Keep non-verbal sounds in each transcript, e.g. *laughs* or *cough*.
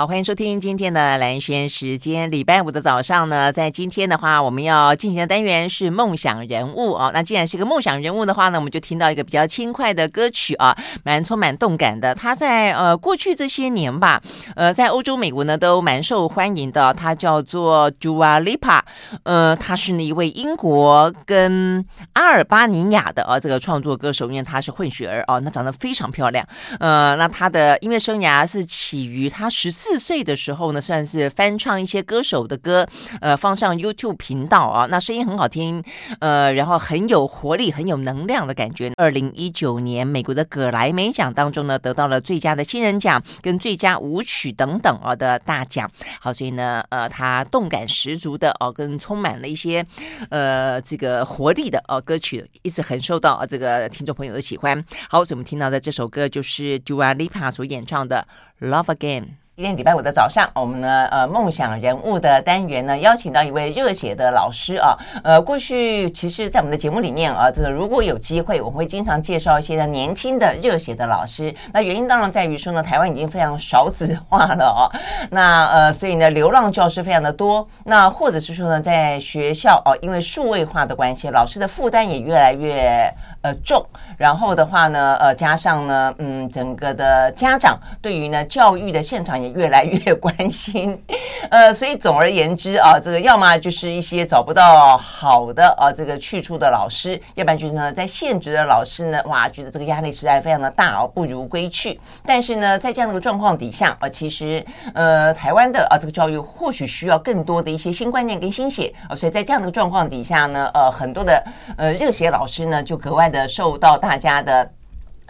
好，欢迎收听今天的蓝轩时间。礼拜五的早上呢，在今天的话，我们要进行的单元是梦想人物哦。那既然是一个梦想人物的话呢，我们就听到一个比较轻快的歌曲啊，蛮充满动感的。他在呃过去这些年吧，呃，在欧洲、美国呢都蛮受欢迎的。他叫做 Dua Lipa，呃，他是一位英国跟阿尔巴尼亚的啊这个创作歌手，因为他是混血儿哦，那长得非常漂亮。呃，那他的音乐生涯是起于他十四。四岁的时候呢，算是翻唱一些歌手的歌，呃，放上 YouTube 频道啊，那声音很好听，呃，然后很有活力、很有能量的感觉。二零一九年美国的葛莱美奖当中呢，得到了最佳的新人奖跟最佳舞曲等等啊的大奖。好，所以呢，呃，他动感十足的哦，跟充满了一些呃这个活力的哦歌曲，一直很受到这个听众朋友的喜欢。好，所以我们听到的这首歌就是 Dua Lipa 所演唱的《Love Again》。今天礼拜五的早上，我们呢，呃，梦想人物的单元呢，邀请到一位热血的老师啊，呃，过去其实，在我们的节目里面啊，这个如果有机会，我们会经常介绍一些年轻的热血的老师。那原因当然在于说呢，台湾已经非常少子化了哦，那呃，所以呢，流浪教师非常的多。那或者是说呢，在学校哦，因为数位化的关系，老师的负担也越来越。呃，重，然后的话呢，呃，加上呢，嗯，整个的家长对于呢教育的现场也越来越关心，呃，所以总而言之啊，这个要么就是一些找不到好的啊这个去处的老师，要不然就是呢在现职的老师呢，哇，觉得这个压力实在非常的大哦，不如归去。但是呢，在这样的个状况底下啊，其实呃，台湾的啊这个教育或许需要更多的一些新观念跟新血啊，所以在这样的状况底下呢，呃，很多的呃热血老师呢就格外的受到大家的。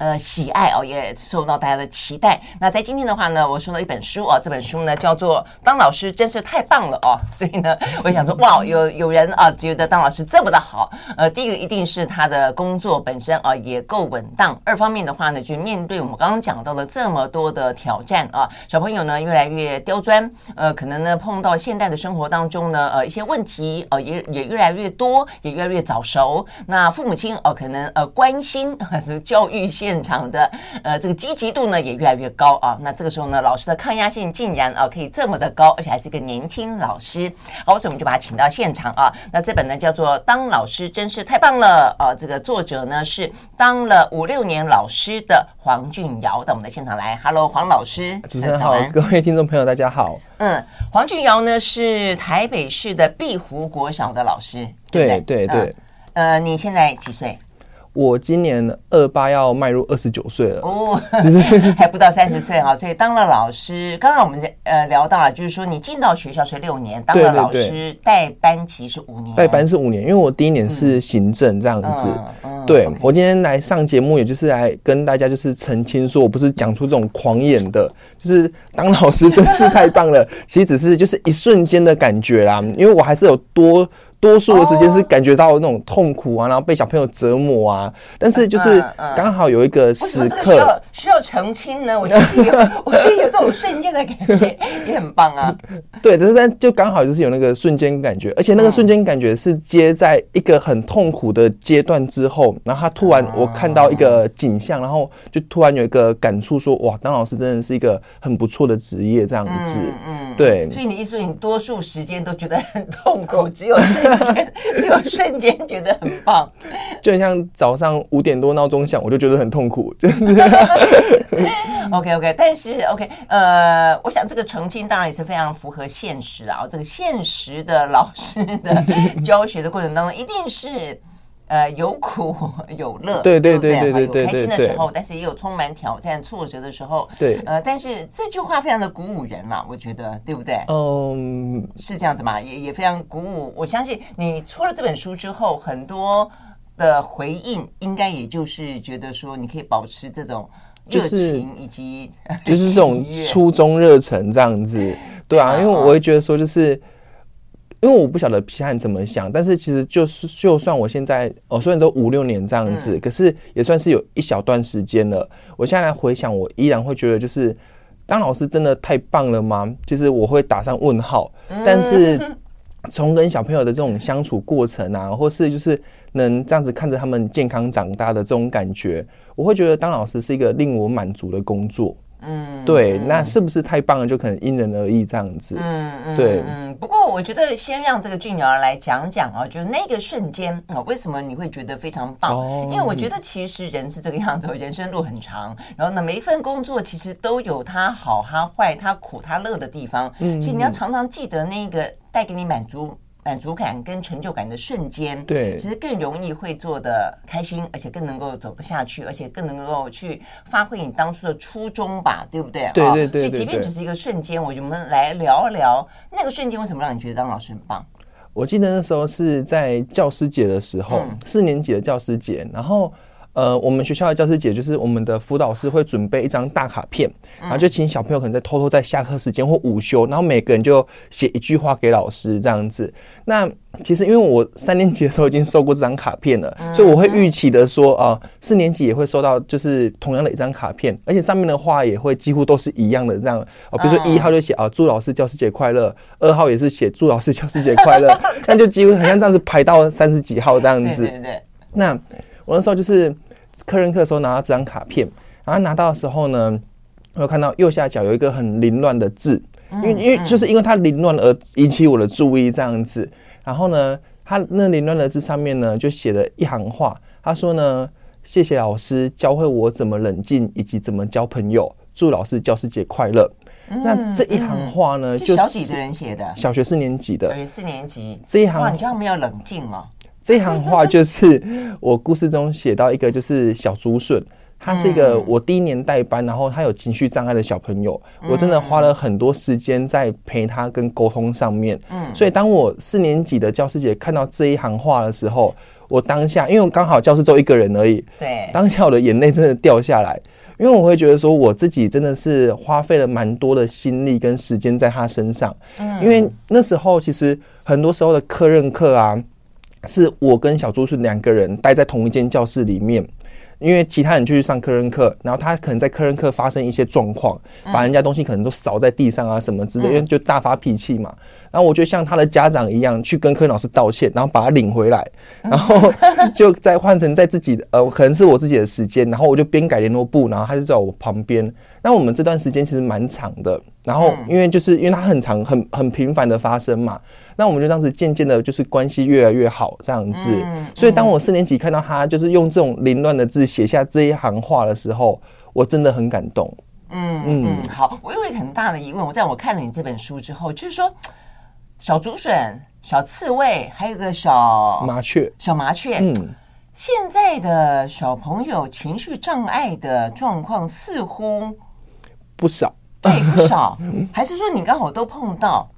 呃，喜爱哦，也受到大家的期待。那在今天的话呢，我送了一本书哦，这本书呢叫做《当老师真是太棒了》哦。所以呢，我想说，哇，有有人啊觉得当老师这么的好。呃，第一个一定是他的工作本身啊也够稳当。二方面的话呢，就面对我们刚刚讲到的这么多的挑战啊，小朋友呢越来越刁钻，呃，可能呢碰到现代的生活当中呢，呃，一些问题呃也也越来越多，也越来越早熟。那父母亲哦、可能呃关心还是教育些现场的呃这个积极度呢也越来越高啊，那这个时候呢，老师的抗压性竟然啊可以这么的高，而且还是一个年轻老师。好，所以我们就把他请到现场啊。那这本呢叫做《当老师真是太棒了》啊，这个作者呢是当了五六年老师的黄俊尧到我们的现场来。Hello，黄老师，主持人好，各位听众朋友大家好。嗯，黄俊尧呢是台北市的碧湖国小的老师，对对对，对、嗯。呃，你现在几岁？我今年二八要迈入二十九岁了哦，就是 *laughs* 还不到三十岁哈，所以当了老师。刚刚我们呃聊到了，就是说你进到学校是六年，当了老师带班级是五年，带班是五年，因为我第一年是行政这样子。对，我今天来上节目，也就是来跟大家就是澄清，说我不是讲出这种狂言的，就是当老师真是太棒了。其实只是就是一瞬间的感觉啦，因为我还是有多。多数的时间是感觉到那种痛苦啊，然后被小朋友折磨啊，但是就是刚好有一个时刻、嗯嗯、需要需要澄清呢。我觉得有，*laughs* 我觉得有这种瞬间的感觉也很棒啊。对，但是但就刚好就是有那个瞬间感觉，而且那个瞬间感觉是接在一个很痛苦的阶段之后，然后他突然我看到一个景象，然后就突然有一个感触说，哇，当老师真的是一个很不错的职业，这样子。嗯，对。所以你意思说你多数时间都觉得很痛苦，只有是。只有瞬间觉得很棒，就很像早上五点多闹钟响，我就觉得很痛苦。*laughs* 就是 OK OK，但是 OK，呃，我想这个澄清当然也是非常符合现实啊。这个现实的老师的教学的过程当中，一定是。呃，有苦有乐，对对对对对对，有开心的时候，但是也有充满挑战、挫折的时候。对，呃，但是这句话非常的鼓舞人嘛，我觉得，对不对？嗯，是这样子嘛，也也非常鼓舞。我相信你出了这本书之后，很多的回应，应该也就是觉得说，你可以保持这种热情以及就是这种初衷热忱这样子，对啊，因为我会觉得说，就是。因为我不晓得批判怎么想，但是其实就是就算我现在哦，虽然都五六年这样子，可是也算是有一小段时间了。我现在来回想，我依然会觉得，就是当老师真的太棒了吗？就是我会打上问号。但是从跟小朋友的这种相处过程啊，或是就是能这样子看着他们健康长大的这种感觉，我会觉得当老师是一个令我满足的工作。嗯，对，那是不是太棒了？就可能因人而异这样子。嗯嗯，对嗯。不过我觉得先让这个俊尧来讲讲啊，就是那个瞬间啊，为什么你会觉得非常棒？哦、因为我觉得其实人是这个样子，人生路很长，然后呢，每一份工作其实都有它好、它坏、它苦、它乐的地方。嗯，其实你要常常记得那个带给你满足。满足感跟成就感的瞬间，对，其实更容易会做的开心，而且更能够走得下去，而且更能够去发挥你当初的初衷吧，对不对？对对对。所以，即便只是一个瞬间，我们来聊一聊那个瞬间，为什么让你觉得当老师很棒？我记得那时候是在教师节的时候，嗯、四年级的教师节，然后。呃，我们学校的教师节就是我们的辅导师会准备一张大卡片，然后就请小朋友可能在偷偷在下课时间或午休，然后每个人就写一句话给老师这样子。那其实因为我三年级的时候已经收过这张卡片了，所以我会预期的说啊，呃，四年级也会收到就是同样的一张卡片，而且上面的话也会几乎都是一样的这样。哦，比如说一号就写啊，祝老师教师节快乐，二号也是写祝老师教师节快乐，*laughs* 那就几乎好像这样子排到三十几号这样子。对对对。那。我那时候就是客人课的时候拿到这张卡片，然后拿到的时候呢，我看到右下角有一个很凌乱的字，因为因为就是因为它凌乱而引起我的注意这样子。然后呢，它那凌乱的字上面呢就写了一行话，他说呢：“谢谢老师教会我怎么冷静以及怎么交朋友，祝老师教师节快乐。”那这一行话呢，就是小几的人写的，小学四年级的，小学四年级这一行，哇，你叫他们要冷静吗？这行话就是我故事中写到一个，就是小竹笋，他是一个我第一年代班，然后他有情绪障碍的小朋友，我真的花了很多时间在陪他跟沟通上面。嗯，所以当我四年级的教师节看到这一行话的时候，我当下因为我刚好教室只有一个人而已，对，当下我的眼泪真的掉下来，因为我会觉得说我自己真的是花费了蛮多的心力跟时间在他身上。嗯，因为那时候其实很多时候的课任课啊。是我跟小朱是两个人待在同一间教室里面，因为其他人就去上课任课，然后他可能在课任课发生一些状况，把人家东西可能都扫在地上啊什么之类，因为就大发脾气嘛。然后我就像他的家长一样，去跟科老师道歉，然后把他领回来，然后 *laughs* 就再换成在自己的呃，可能是我自己的时间，然后我就边改联络簿，然后他就在我旁边。那我们这段时间其实蛮长的，然后因为就是因为它很长，很很频繁的发生嘛，那我们就这样子渐渐的，就是关系越来越好这样子。所以当我四年级看到他就是用这种凌乱的字写下这一行话的时候，我真的很感动。嗯嗯，好，我有一个很大的疑问，我在我看了你这本书之后，就是说。小竹笋、小刺猬，还有个小麻雀、小麻雀。嗯，现在的小朋友情绪障碍的状况似乎不少，对，不少。还是说你刚好都碰到？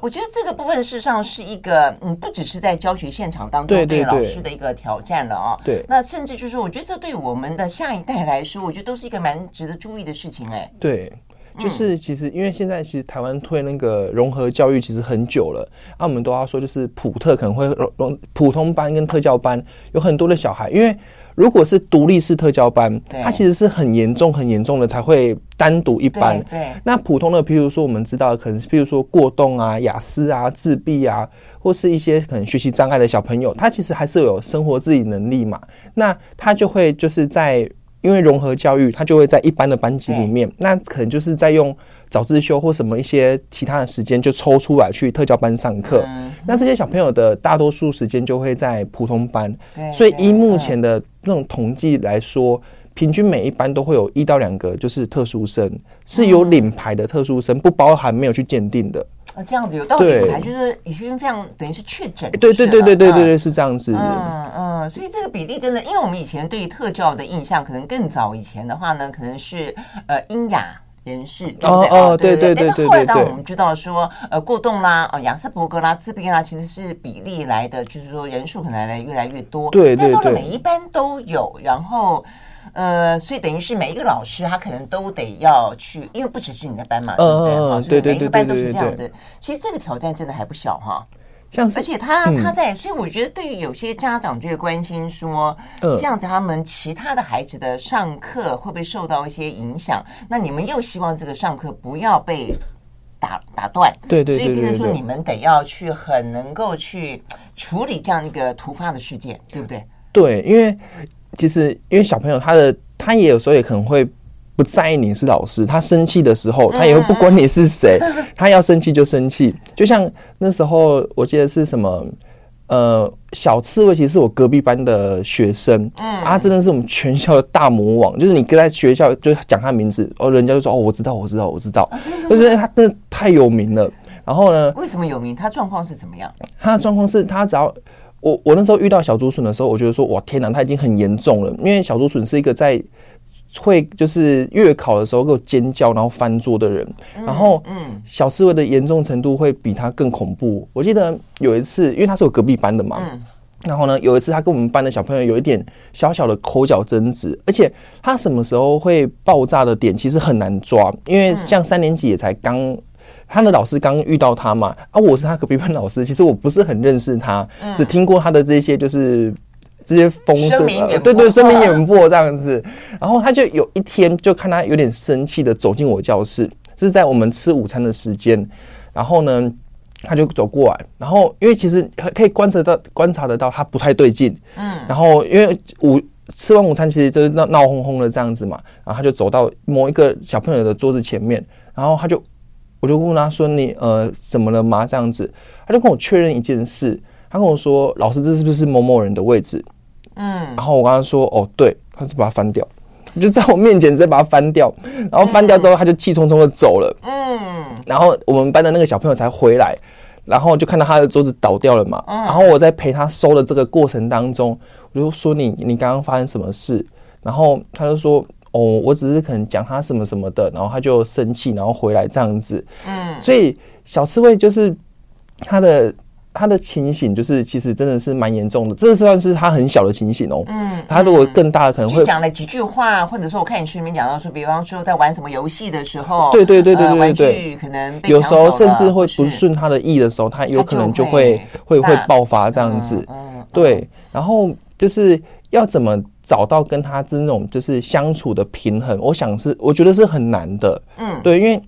我觉得这个部分事实上是一个，嗯，不只是在教学现场当中对老师的一个挑战了啊。对，那甚至就是我觉得这对我们的下一代来说，我觉得都是一个蛮值得注意的事情。哎，对。就是其实，因为现在其实台湾推那个融合教育其实很久了，那、啊、我们都要说，就是普特可能会融融普通班跟特教班有很多的小孩，因为如果是独立式特教班，它其实是很严重很严重的才会单独一班。对，那普通的，譬如说我们知道，可能譬如说过动啊、雅思啊、自闭啊，或是一些可能学习障碍的小朋友，他其实还是有生活自理能力嘛，那他就会就是在。因为融合教育，他就会在一般的班级里面，那可能就是在用早自修或什么一些其他的时间，就抽出来去特教班上课。那这些小朋友的大多数时间就会在普通班，所以依目前的那种统计来说，平均每一班都会有一到两个就是特殊生，是有领牌的特殊生，不包含没有去鉴定的。啊，这样子有道理，还就是已经非常等于是确诊。对对对对对对对，是这样子。嗯嗯，所以这个比例真的，因为我们以前对于特教的印象，可能更早以前的话呢，可能是呃瘖哑人士，对不对？哦对对对对。但是后来当我们知道说，呃过动啦，哦亚斯伯格啦，自闭啦，其实是比例来的，就是说人数可能来的越来越多。对对对。但到了每一班都有，然后。呃，所以等于是每一个老师，他可能都得要去，因为不只是你的班嘛，对不对？哈，所以每一个班都是这样子。其实这个挑战真的还不小哈，像是而且他他在，所以我觉得对于有些家长就会关心说，这样子他们其他的孩子的上课会不会受到一些影响？那你们又希望这个上课不要被打打断，对对，所以变成说你们得要去很能够去处理这样一个突发的事件，对不对？对，因为。其实，因为小朋友他的他也有时候也可能会不在意你是老师，他生气的时候，他也会不管你是谁，*laughs* 他要生气就生气。就像那时候，我记得是什么，呃，小刺猬其实是我隔壁班的学生，嗯，啊，真的是我们全校的大魔王，就是你跟在学校就讲他名字，哦，人家就说哦，我知道，我知道，我知道，就是他真的太有名了。然后呢，为什么有名？他状况是怎么样？他的状况是他只要我我那时候遇到小竹笋的时候，我觉得说哇天哪，他已经很严重了，因为小竹笋是一个在。会就是月考的时候给我尖叫，然后翻桌的人，然后嗯，小刺猬的严重程度会比他更恐怖。我记得有一次，因为他是我隔壁班的嘛，然后呢，有一次他跟我们班的小朋友有一点小小的口角争执，而且他什么时候会爆炸的点其实很难抓，因为像三年级也才刚，他的老师刚遇到他嘛，啊，我是他隔壁班老师，其实我不是很认识他，只听过他的这些就是。这些风声，对对，声名远播这样子。然后他就有一天就看他有点生气的走进我教室，是在我们吃午餐的时间。然后呢，他就走过来，然后因为其实可以观察到观察得到他不太对劲，嗯。然后因为午吃完午餐其实就是闹闹哄哄的这样子嘛，然后他就走到某一个小朋友的桌子前面，然后他就我就问他说：“你呃怎么了吗？”这样子，他就跟我确认一件事，他跟我说：“老师，这是不是某某人的位置？”嗯，然后我跟他说，哦，对，他就把它翻掉，就在我面前直接把它翻掉，然后翻掉之后，他就气冲冲的走了。嗯，然后我们班的那个小朋友才回来，然后就看到他的桌子倒掉了嘛。然后我在陪他收的这个过程当中，我就说你你刚刚发生什么事？然后他就说，哦，我只是可能讲他什么什么的，然后他就生气，然后回来这样子。嗯，所以小刺猬就是他的。他的情形就是，其实真的是蛮严重的，这算是他很小的情形哦。嗯，他如果更大的可能会讲了几句话，或者说我看你书里面讲到说，比方说在玩什么游戏的时候，对对对对对对，可能有时候甚至会不顺他的意的时候，他有可能就会会会爆发这样子。对，然后就是要怎么找到跟他这种就是相处的平衡，我想是我觉得是很难的。嗯，对，因为。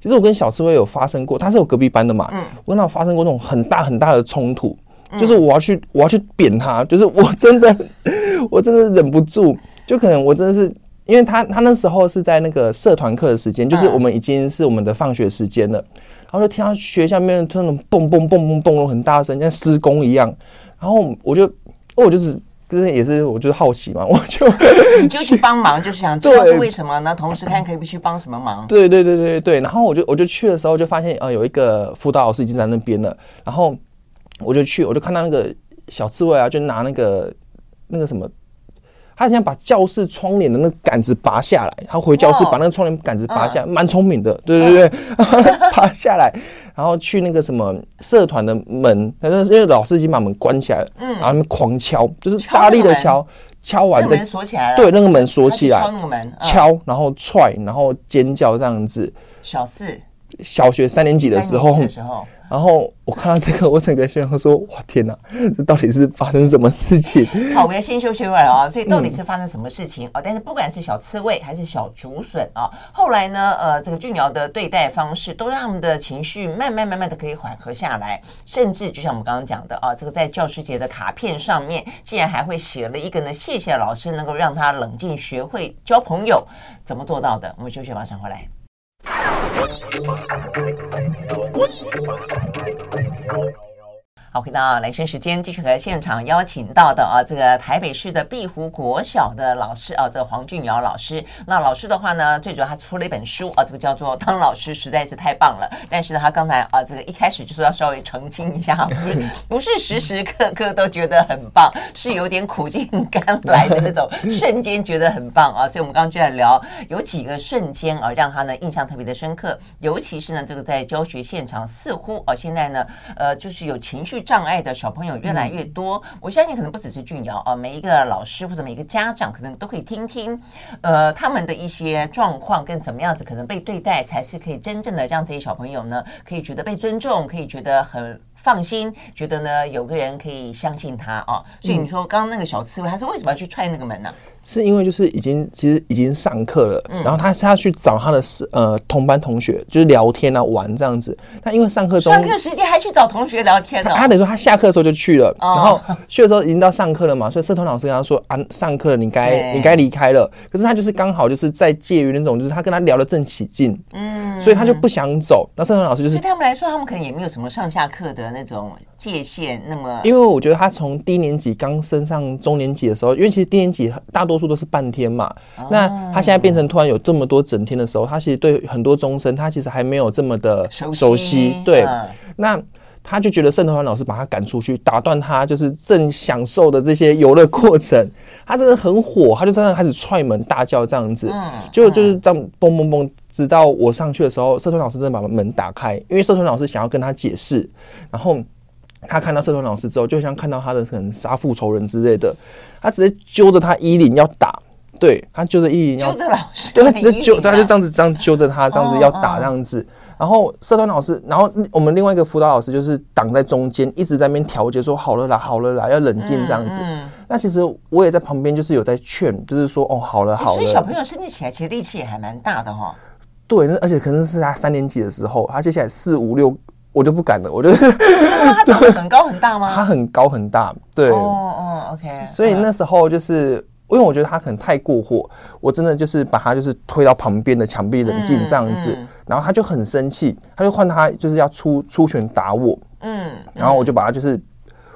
其实我跟小刺猬有发生过，他是我隔壁班的嘛，嗯，我跟他发生过那种很大很大的冲突，就是我要去我要去扁他，就是我真的 *laughs* 我真的忍不住，就可能我真的是因为他他那时候是在那个社团课的时间，就是我们已经是我们的放学时间了，然后就听到学校里面那种蹦蹦蹦蹦蹦很大声，像施工一样，然后我就我就是。就是也是，我就是好奇嘛，*laughs* 我就 *laughs* 你就去帮忙，就是想知道是为什么呢？同时看可以不去帮什么忙？对对对对对。然后我就我就去的时候就发现，呃，有一个辅导老师已经在那边了。然后我就去，我就看到那个小刺猬啊，就拿那个那个什么。他想把教室窗帘的那个杆子拔下来，他回教室把那个窗帘杆子拔下来，蛮聪明的，对对对，*laughs* 拔下来，然后去那个什么社团的门，反正因为老师已经把门关起来了，嗯。然后他们狂敲，就是大力的敲，敲完再锁起来了，对，那个门锁起来，敲那个门，敲，然后踹，然后尖叫这样子。小四，小学三年级的时候。然后我看到这个，我整个心想说：“哇，天哪，这到底是发生什么事情？”好，我们要先休息会儿啊。所以到底是发生什么事情啊？但是不管是小刺猬还是小竹笋啊，后来呢，呃，这个俊尧的对待方式都让他们的情绪慢慢慢慢的可以缓和下来，甚至就像我们刚刚讲的啊，这个在教师节的卡片上面，竟然还会写了一个呢，谢谢老师能够让他冷静，学会交朋友，怎么做到的？我们休息，马上回来。What's the fun? I the. What's the fun? I the. 好，回到兰萱时间，继续和现场邀请到的啊，这个台北市的碧湖国小的老师啊，这个黄俊尧老师。那老师的话呢，最主要他出了一本书啊，这个叫做《当老师实在是太棒了》。但是呢，他刚才啊，这个一开始就是要稍微澄清一下，不 *laughs* 是不是时时刻刻都觉得很棒，是有点苦尽甘来的那种瞬间觉得很棒啊。所以，我们刚刚就在聊有几个瞬间啊，让他呢印象特别的深刻。尤其是呢，这个在教学现场，似乎啊，现在呢，呃，就是有情绪。障碍的小朋友越来越多，我相信可能不只是俊瑶啊，每一个老师或者每一个家长可能都可以听听，呃，他们的一些状况跟怎么样子可能被对待，才是可以真正的让这些小朋友呢，可以觉得被尊重，可以觉得很放心，觉得呢有个人可以相信他哦。所以你说刚刚那个小刺猬，他是为什么要去踹那个门呢？是因为就是已经其实已经上课了，嗯、然后他是要去找他的呃同班同学，就是聊天啊玩这样子。他因为上课中上课时间还去找同学聊天呢？他他等于说他下课的时候就去了，然后去的时候已经到上课了嘛，所以社团老师跟他说啊，上课了，你该你该离开了。可是他就是刚好就是在介于那种，就是他跟他聊的正起劲，嗯，所以他就不想走。那社团老师就是对他们来说，他们可能也没有什么上下课的那种界限，那么因为我觉得他从低年级刚升上中年级的时候，因为其实低年级大多数都是半天嘛，那他现在变成突然有这么多整天的时候，他其实对很多中生他其实还没有这么的熟悉，对，那。他就觉得社团老师把他赶出去，打断他就是正享受的这些游乐过程，他真的很火，他就真的开始踹门大叫这样子，就就是这样嘣嘣嘣，直到我上去的时候，社团老师真的把门打开，因为社团老师想要跟他解释，然后他看到社团老师之后，就像看到他的可能杀父仇人之类的，他直接揪着他衣领要打，对，他揪着衣领要，揪着老师，对，他直接揪，他就这样子这样揪着他，这样子要打这样子。然后社团老师，然后我们另外一个辅导老师就是挡在中间，一直在那边调节，说好了啦，好了啦，要冷静这样子。嗯嗯、那其实我也在旁边，就是有在劝，就是说哦，好了好了。所以小朋友生气起来，其实力气也还蛮大的哈、哦。对，那而且可能是他三年级的时候，他接下来四五六，我就不敢了，我就。真的吗？他长得很高很大吗？*laughs* 他很高很大，对。哦哦，OK。所以那时候就是。因为我觉得他可能太过火，我真的就是把他就是推到旁边的墙壁冷静这样子，然后他就很生气，他就换他就是要出出拳打我，嗯，然后我就把他就是，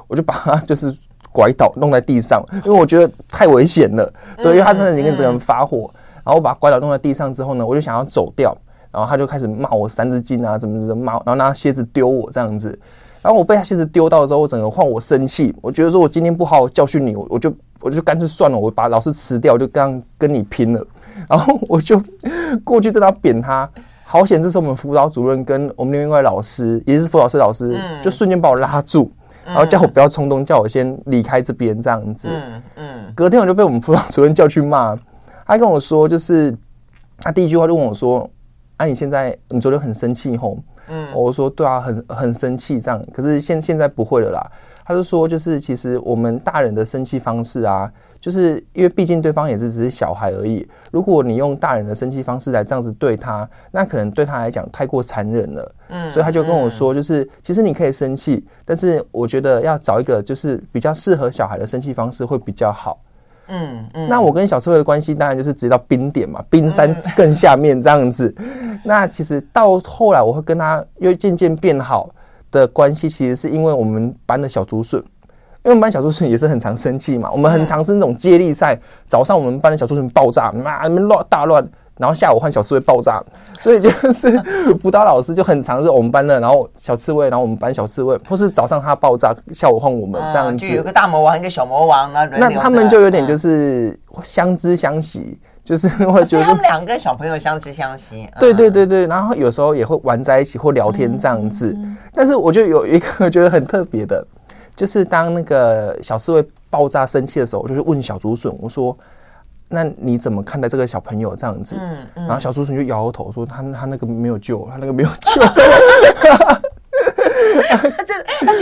我就把他就是拐倒弄在地上，因为我觉得太危险了，*laughs* 对，因为他真的已经整个人发火，然后我把他拐倒弄在地上之后呢，我就想要走掉，然后他就开始骂我三字经啊，怎么怎么骂，然后拿蝎子丢我这样子，然后我被他鞋子丢到的时候，我整个换我生气，我觉得说我今天不好好教训你，我我就。我就干脆算了，我把老师辞掉，就刚跟你拼了。然后我就过去在那扁他，好险！这是我们辅导主任跟我们另外一位老师，也是辅导室老师，就瞬间把我拉住，然后叫我不要冲动，叫我先离开这边这样子。嗯嗯。隔天我就被我们辅导主任叫去骂，他跟我说，就是他第一句话就问我说：“啊，你现在你昨天很生气吼？”嗯，我说：“对啊，很很生气这样。可是现现在不会了啦。”他就说，就是其实我们大人的生气方式啊，就是因为毕竟对方也是只是小孩而已。如果你用大人的生气方式来这样子对他，那可能对他来讲太过残忍了。嗯，所以他就跟我说，就是其实你可以生气，但是我觉得要找一个就是比较适合小孩的生气方式会比较好。嗯嗯。那我跟小刺猬的关系当然就是直接到冰点嘛，冰山更下面这样子。那其实到后来我会跟他又渐渐变好。的关系其实是因为我们班的小竹笋，因为我们班小竹笋也是很常生气嘛，我们很常是那种接力赛，早上我们班的小竹笋爆炸，妈，你们乱大乱，然后下午换小刺猬爆炸，所以就是 *laughs* 辅导老师就很常是我们班的，然后小刺猬，然后我们班小刺猬，或是早上他爆炸，下午换我们这样子，就有个大魔王，一个小魔王啊，那他们就有点就是相知相惜。就是 *laughs* 会觉得他们两个小朋友相知相惜，对对对对，然后有时候也会玩在一起或聊天这样子。但是我就有一个觉得很特别的，就是当那个小刺猬爆炸生气的时候，我就是问小竹笋，我说：“那你怎么看待这个小朋友这样子嗯？”然后小竹笋就摇摇头说：“他他那个没有救，他那个没有救。*laughs* ”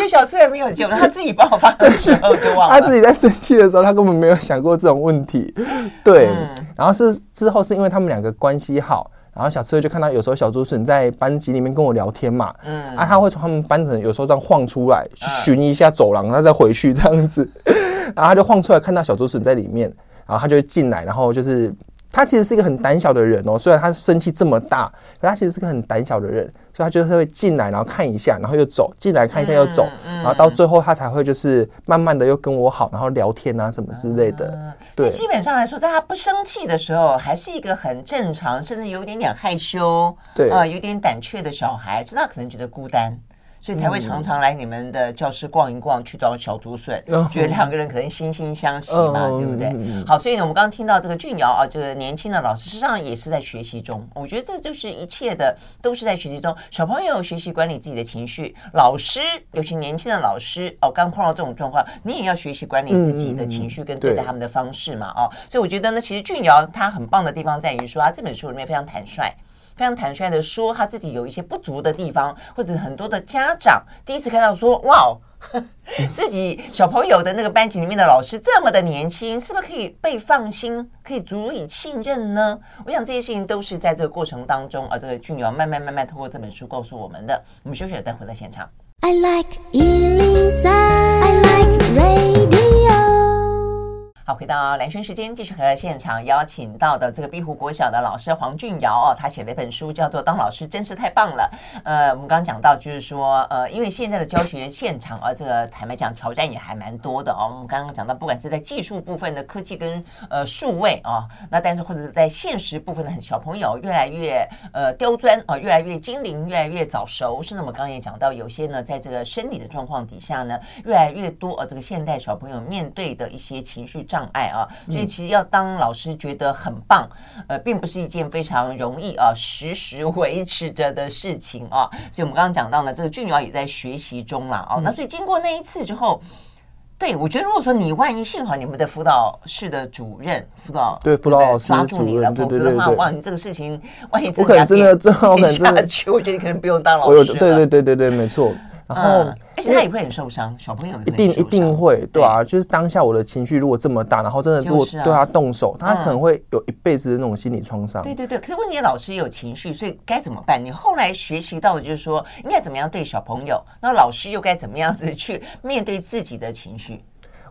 小刺猬没有救，*laughs* 他自己爆发的时候就忘了。他自己在生气的时候，他根本没有想过这种问题。对，然后是之后是因为他们两个关系好，然后小刺猬就看到有时候小竹笋在班级里面跟我聊天嘛，嗯，啊，他会从他们班的有时候这样晃出来，去巡一下走廊，他再回去这样子，*laughs* 然后他就晃出来看到小竹笋在里面，然后他就进来，然后就是。他其实是一个很胆小的人哦，虽然他生气这么大，可他其实是个很胆小的人，所以他就是会进来，然后看一下，然后又走，进来看一下又走，然后到最后他才会就是慢慢的又跟我好，然后聊天啊什么之类的。对，基本上来说，在他不生气的时候，还是一个很正常，甚至有点点害羞，对啊，有点胆怯的小孩，其实他可能觉得孤单。所以才会常常来你们的教室逛一逛，去找小竹笋，觉得两个人可能惺惺相惜嘛，对不对？好，所以呢，我们刚刚听到这个俊尧啊，这个年轻的老师，实际上也是在学习中。我觉得这就是一切的都是在学习中。小朋友学习管理自己的情绪，老师尤其年轻的老师哦，刚碰到这种状况，你也要学习管理自己的情绪跟对待他们的方式嘛，哦。所以我觉得呢，其实俊尧他很棒的地方在于说，他这本书里面非常坦率。非常坦率的说，他自己有一些不足的地方，或者很多的家长第一次看到说：“哇，*laughs* 自己小朋友的那个班级里面的老师这么的年轻，是不是可以被放心，可以足以信任呢？”我想这些事情都是在这个过程当中，啊，这个俊尧慢慢慢慢通过这本书告诉我们的。我们休息了，再回到现场。I like 103, I like radio. 好，回到蓝轩时间，继续和现场邀请到的这个碧湖国小的老师黄俊尧哦，他写了一本书，叫做《当老师真是太棒了》。呃，我们刚刚讲到，就是说，呃，因为现在的教学现场啊，这个坦白讲，挑战也还蛮多的哦。我们刚刚讲到，不管是在技术部分的科技跟呃数位啊，那但是或者是在现实部分的小朋友越来越呃刁钻啊，越来越精灵，越来越早熟。甚至我刚刚也讲到，有些呢，在这个生理的状况底下呢，越来越多呃，这个现代小朋友面对的一些情绪障。障碍啊，所以其实要当老师觉得很棒，呃，并不是一件非常容易啊，时时维持着的事情啊。所以我们刚刚讲到呢，这个俊瑶也在学习中啦。哦，那所以经过那一次之后，对我觉得，如果说你万一幸好你们的辅导室的主任辅导对辅导老师抓住你了，对否则的话，哇，你这个事情万一真的真的，我可能真的去，我觉得你可能不用当老师。对对对对对，没错。然后，而且他也会很受伤，小朋友一定一定会，对啊，就是当下我的情绪如果这么大，然后真的如果对他动手，他可能会有一辈子的那种心理创伤。对对对，可是问题老师也有情绪，所以该怎么办？你后来学习到的就是说，应该怎么样对小朋友，那老师又该怎么样子去面对自己的情绪？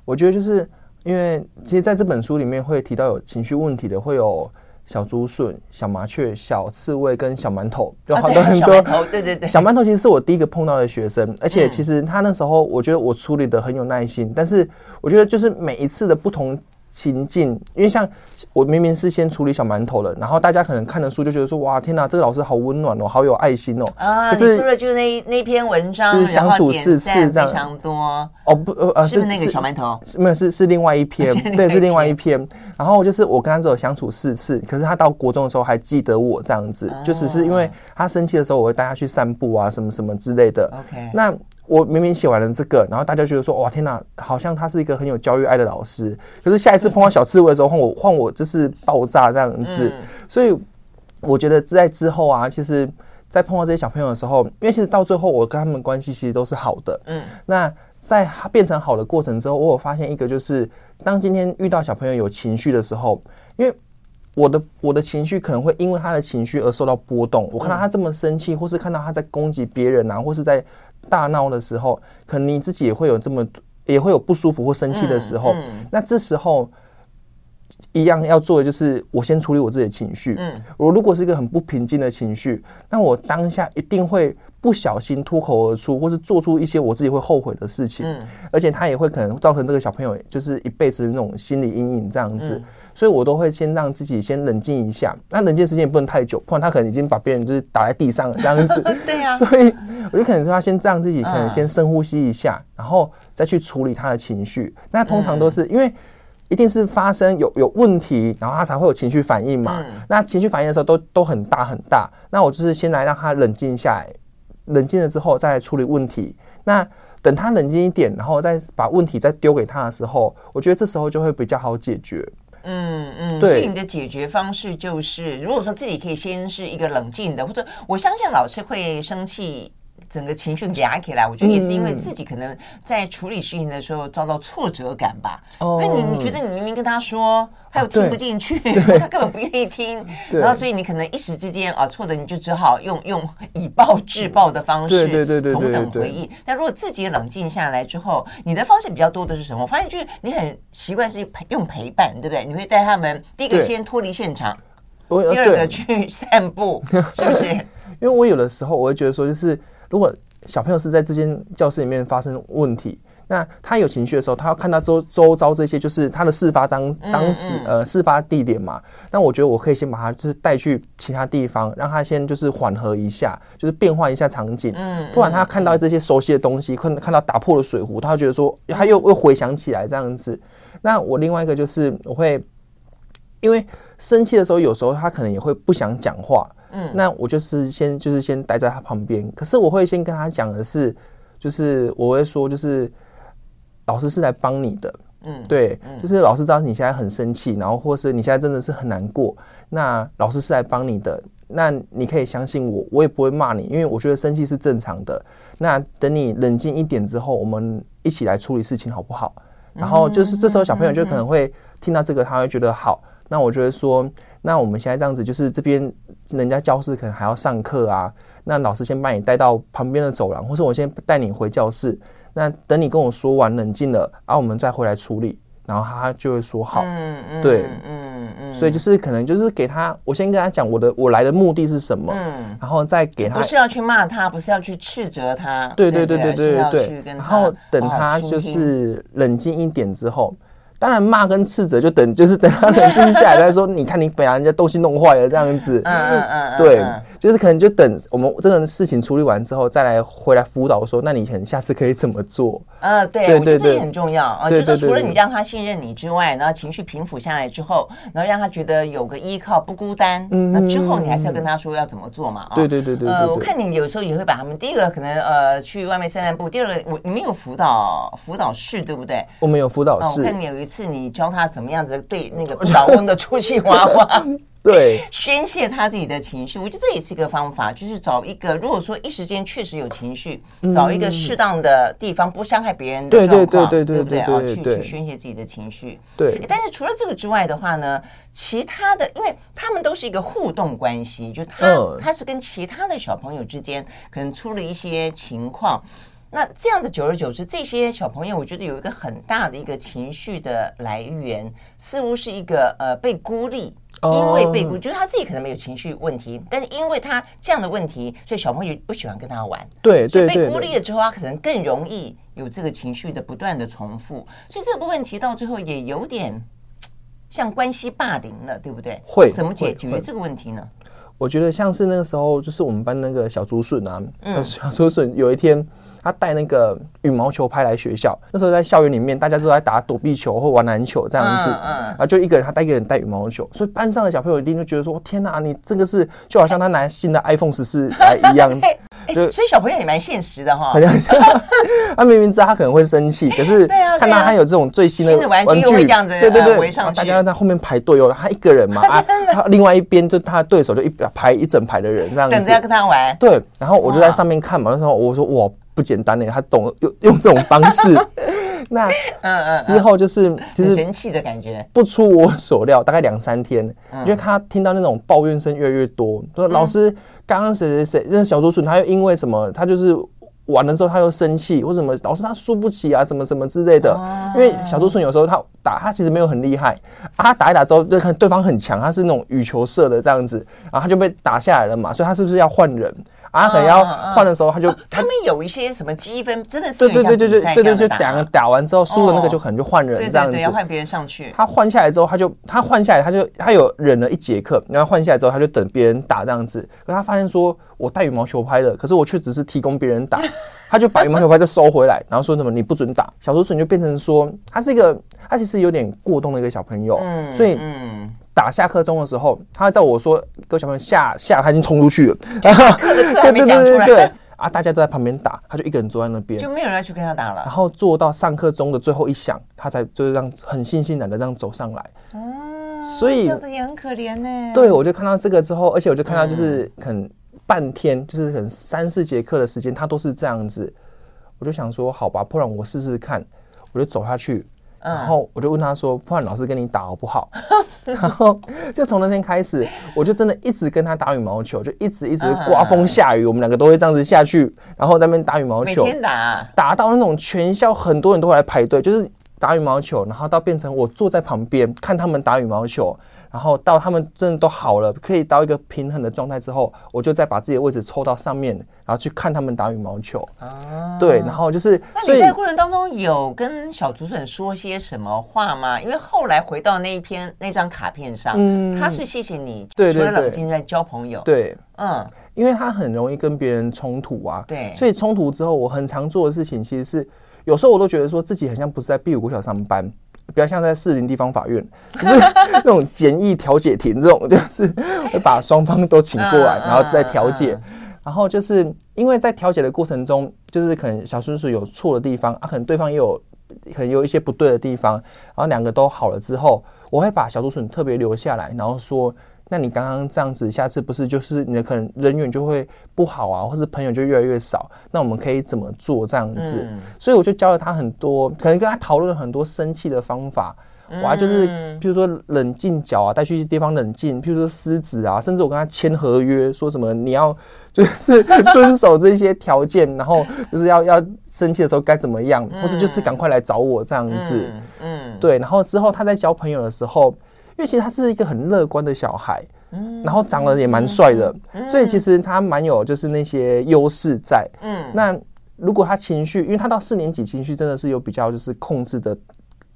我觉得就是因为，其实在这本书里面会提到有情绪问题的会有。小竹笋、小麻雀、小刺猬跟小馒头，有好多很多。对对对，*laughs* 小馒头其实是我第一个碰到的学生，而且其实他那时候，我觉得我处理的很有耐心，但是我觉得就是每一次的不同。情境，因为像我明明是先处理小馒头了，然后大家可能看了书就觉得说，哇，天哪，这个老师好温暖哦，好有爱心哦。啊，可是你说的就是那那篇文章，就是相处四次这样，非常多。哦不呃，是不是那个小馒头？没有，是 *laughs* 是另外一篇，对，是另外一篇。然后就是我跟他只有相处四次，可是他到国中的时候还记得我这样子，就只是因为他生气的时候，我会带他去散步啊，什么什么之类的。OK，那。我明明写完了这个，然后大家觉得说，哇，天哪，好像他是一个很有教育爱的老师。可是下一次碰到小刺猬的时候，换我 *laughs* 换我就是爆炸这样子。所以我觉得在之后啊，其实，在碰到这些小朋友的时候，因为其实到最后我跟他们关系其实都是好的。嗯，那在变成好的过程之后，我有发现一个就是，当今天遇到小朋友有情绪的时候，因为我的我的情绪可能会因为他的情绪而受到波动。我看到他这么生气，或是看到他在攻击别人啊，或是在。大闹的时候，可能你自己也会有这么也会有不舒服或生气的时候。那这时候一样要做的就是，我先处理我自己的情绪。嗯，我如果是一个很不平静的情绪，那我当下一定会不小心脱口而出，或是做出一些我自己会后悔的事情。嗯，而且他也会可能造成这个小朋友就是一辈子的那种心理阴影这样子。嗯所以，我都会先让自己先冷静一下。那冷静时间也不能太久，不然他可能已经把别人就是打在地上了这样子。*laughs* 对呀。所以，我就可能说，他先让自己可能先深呼吸一下，然后再去处理他的情绪。那通常都是因为一定是发生有有问题，然后他才会有情绪反应嘛。那情绪反应的时候都都很大很大。那我就是先来让他冷静下来，冷静了之后再来处理问题。那等他冷静一点，然后再把问题再丢给他的时候，我觉得这时候就会比较好解决。嗯嗯，对，所以你的解决方式就是，如果说自己可以先是一个冷静的，或者我相信老师会生气。整个情绪压起来，我觉得也是因为自己可能在处理事情的时候遭到挫折感吧。哦，因为你你觉得你明明跟他说，他又听不进去，*laughs* 他根本不愿意听，*laughs* 然后所以你可能一时之间啊，错的你就只好用用以暴制暴的方式，对对对对，同等回应。但如果自己冷静下来之后，你的方式比较多的是什么？我发现就是你很习惯是陪用陪伴，对不对？你会带他们第一个先脱离现场，第二个去散步，是不是？*laughs* 因为我有的时候我会觉得说，就是。如果小朋友是在这间教室里面发生问题，那他有情绪的时候，他要看到周周遭这些，就是他的事发当当时呃事发地点嘛。那我觉得我可以先把他就是带去其他地方，让他先就是缓和一下，就是变换一下场景。嗯，不然他看到这些熟悉的东西，看看到打破了水壶，他会觉得说他又又回想起来这样子。那我另外一个就是我会，因为生气的时候，有时候他可能也会不想讲话。嗯，那我就是先就是先待在他旁边，可是我会先跟他讲的是，就是我会说，就是老师是来帮你的，嗯，对，就是老师知道你现在很生气，然后或是你现在真的是很难过，那老师是来帮你的，那你可以相信我，我也不会骂你，因为我觉得生气是正常的。那等你冷静一点之后，我们一起来处理事情好不好？然后就是这时候小朋友就可能会听到这个，他会觉得好。那我觉得说，那我们现在这样子，就是这边人家教室可能还要上课啊。那老师先把你带到旁边的走廊，或是我先带你回教室。那等你跟我说完冷静了，然后我们再回来处理。然后他就会说好，嗯嗯，对，嗯嗯，所以就是可能就是给他，我先跟他讲我的我来的目的是什么，嗯，然后再给他，不是要去骂他，不是要去斥责他，对对对对对对对，然后等他就是冷静一点之后。当然骂跟斥责就等，就是等他冷静下来再说。你看你把人家东西弄坏了这样子，嗯嗯嗯，对，就是可能就等我们这种事情处理完之后再来回来辅导说，那你可能下次可以怎么做？呃，对，我觉得这也很重要啊。就是除了你让他信任你之外，然后情绪平复下来之后，然后让他觉得有个依靠不孤单，嗯那之后你还是要跟他说要怎么做嘛？啊，对对对对。呃，我看你有时候也会把他们第一个可能呃去外面散散步，第二个我你们有辅导辅导室对不对？我们有辅导室。我看你有一次你教他。怎么样子对那个不倒翁的出气娃娃，*laughs* *laughs* 对。宣泄他自己的情绪，我觉得这也是一个方法，就是找一个如果说一时间确实有情绪，找一个适当的地方，不伤害别人的状况，对不对？对对对，去去宣泄自己的情绪。对，但是除了这个之外的话呢，其他的，因为他们都是一个互动关系，就他他是跟其他的小朋友之间可能出了一些情况。那这样的久而久之，这些小朋友，我觉得有一个很大的一个情绪的来源，似乎是一个呃被孤立，因为被孤立，就是他自己可能没有情绪问题，但是因为他这样的问题，所以小朋友不喜欢跟他玩。对，所以被孤立了之后，他可能更容易有这个情绪的不断的重复，所以这个部分其实到最后也有点像关系霸凌了，对不对？会怎么解决这个问题呢？我觉得像是那个时候，就是我们班那个小竹笋啊，嗯、小竹笋有一天。他带那个羽毛球拍来学校，那时候在校园里面，大家都在打躲避球或玩篮球这样子，嗯，然后就一个人，他带一个人带羽毛球，所以班上的小朋友一定就觉得说：天哪，你这个是就好像他拿新的 iPhone 十四来一样，*laughs* *laughs* 就所以小朋友也蛮现实的哈，*laughs* 他明明知道他可能会生气，可是看到他有这种最新的玩具，这样子，对对对，大家在后面排队哦，他一个人嘛啊，他另外一边就他的对手就一排一整排的人这样子，等着要跟他玩，对，然后我就在上面看嘛，那时候我说我。不简单呢，他懂用用这种方式，*laughs* 那嗯嗯之后就是就是神奇的感觉，不出我所料，大概两三天，因为他听到那种抱怨声越来越多，说老师刚刚谁谁谁，那小竹笋他又因为什么，他就是完了之后他又生气，或什么老师他输不起啊，什么什么之类的。因为小竹笋有时候他打他其实没有很厉害，他打一打之后就看对方很强，他是那种羽球社的这样子，然后他就被打下来了嘛，所以他是不是要换人？啊，可能要换的时候，他就他们有一些什么积分，真的是对对对对对对对，就两个打完之后输的那个就可能就换人这样子，要换别人上去。他换下来之后，他就他换下来，他就他有忍了一节课，然后换下来之后，他就等别人打这样子。可他发现说，我带羽毛球拍的，可是我却只是提供别人打，他就把羽毛球拍再收回来，然后说什么你不准打。小竹笋就变成说，他是一个他其实有点过动的一个小朋友，嗯，所以嗯。打下课钟的时候，他在我说各位小朋友下下，他已经冲出去了。课的课还没讲出来。对啊，大家都在旁边打，他就一个人坐在那边，就没有人要去跟他打了。然后坐到上课钟的最后一响，他才就是这样很悻悻然的这样走上来。所以这样子也很可怜呢。对，我就看到这个之后，而且我就看到就是很半天，嗯、就是可能三四节课的时间，他都是这样子。我就想说，好吧，不然我试试看，我就走下去。然后我就问他说：“不然老师跟你打好不好？” *laughs* 然后就从那天开始，我就真的一直跟他打羽毛球，就一直一直刮风下雨，我们两个都会这样子下去，然后在那边打羽毛球，每天打，打到那种全校很多人都会来排队，就是打羽毛球，然后到变成我坐在旁边看他们打羽毛球。然后到他们真的都好了，可以到一个平衡的状态之后，我就再把自己的位置抽到上面，然后去看他们打羽毛球。啊，对，然后就是，那你在过程当中有跟小竹笋说些什么话吗？因为后来回到那一篇那张卡片上，嗯，他是谢谢你，对，除了冷静在交朋友，对，嗯，因为他很容易跟别人冲突啊，对，所以冲突之后，我很常做的事情其实是，有时候我都觉得说自己很像不是在 B 五国小上班。比较像在士林地方法院，*laughs* 就是那种简易调解庭，这种就是会把双方都请过来，然后再调解。然后就是因为在调解的过程中，就是可能小叔叔有错的地方啊，可能对方也有可能有一些不对的地方，然后两个都好了之后，我会把小竹笋特别留下来，然后说。那你刚刚这样子，下次不是就是你的可能人缘就会不好啊，或是朋友就越来越少？那我们可以怎么做这样子？嗯、所以我就教了他很多，可能跟他讨论了很多生气的方法。我还就是，譬如说冷静脚啊，带去地方冷静。譬如说撕纸啊，甚至我跟他签合约，说什么你要就是 *laughs* 遵守这些条件，然后就是要要生气的时候该怎么样，或者就是赶快来找我这样子。嗯，对。然后之后他在交朋友的时候，因为其实他是一个很乐观的小孩，嗯，然后长得也蛮帅的，所以其实他蛮有就是那些优势在。嗯，那如果他情绪，因为他到四年级情绪真的是有比较就是控制的